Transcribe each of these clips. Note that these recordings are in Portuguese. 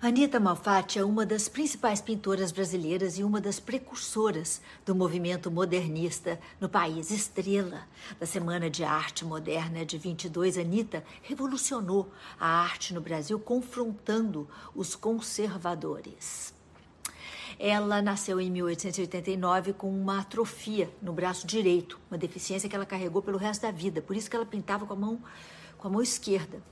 Anita Malfatti é uma das principais pintoras brasileiras e uma das precursoras do movimento modernista no país. Estrela da Semana de Arte Moderna de 22, Anita revolucionou a arte no Brasil, confrontando os conservadores. Ela nasceu em 1889 com uma atrofia no braço direito, uma deficiência que ela carregou pelo resto da vida. Por isso que ela pintava com a mão, com a mão esquerda.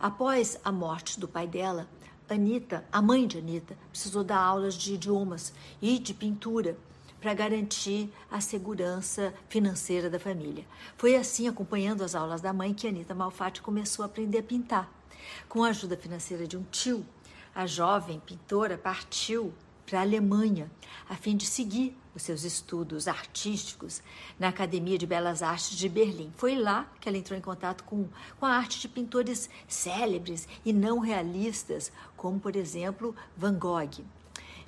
Após a morte do pai dela, Anita, a mãe de Anita, precisou dar aulas de idiomas e de pintura para garantir a segurança financeira da família. Foi assim, acompanhando as aulas da mãe, que Anita Malfatti começou a aprender a pintar. Com a ajuda financeira de um tio, a jovem pintora partiu para a Alemanha, a fim de seguir os seus estudos artísticos na Academia de Belas Artes de Berlim. Foi lá que ela entrou em contato com, com a arte de pintores célebres e não realistas, como, por exemplo, Van Gogh.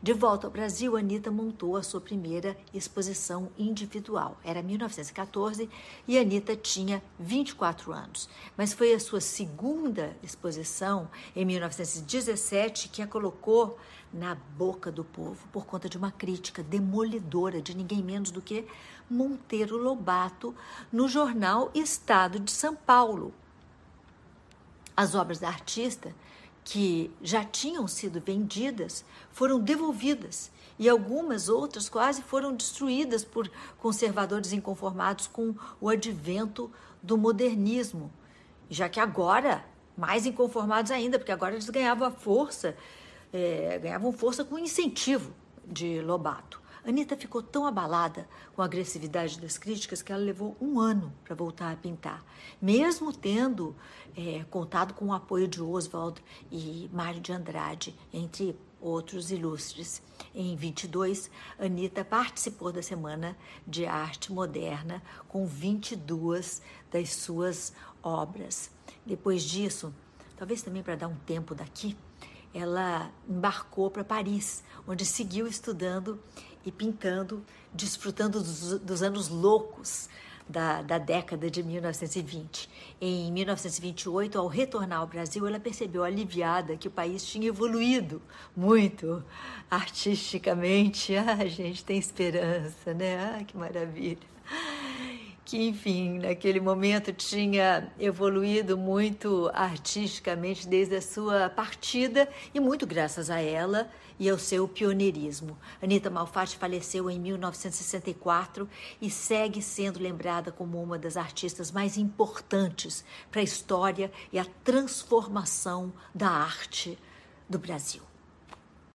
De volta ao Brasil, Anitta montou a sua primeira exposição individual. Era 1914 e Anitta tinha 24 anos. Mas foi a sua segunda exposição, em 1917, que a colocou na boca do povo por conta de uma crítica demolidora de ninguém menos do que Monteiro Lobato no jornal Estado de São Paulo. As obras da artista que já tinham sido vendidas foram devolvidas e algumas outras quase foram destruídas por conservadores inconformados com o advento do modernismo, já que agora mais inconformados ainda, porque agora eles ganhavam força, é, ganhavam força com incentivo de Lobato. Anitta ficou tão abalada com a agressividade das críticas que ela levou um ano para voltar a pintar, mesmo tendo é, contado com o apoio de Oswald e Mário de Andrade, entre outros ilustres. Em 22, Anitta participou da Semana de Arte Moderna com 22 das suas obras. Depois disso, talvez também para dar um tempo daqui, ela embarcou para Paris, onde seguiu estudando e pintando, desfrutando dos, dos anos loucos da, da, década de 1920. Em 1928, ao retornar ao Brasil, ela percebeu aliviada que o país tinha evoluído muito artisticamente. Ah, a gente tem esperança, né? Ah, que maravilha que, enfim, naquele momento tinha evoluído muito artisticamente desde a sua partida e muito graças a ela e ao seu pioneirismo. Anita Malfatti faleceu em 1964 e segue sendo lembrada como uma das artistas mais importantes para a história e a transformação da arte do Brasil.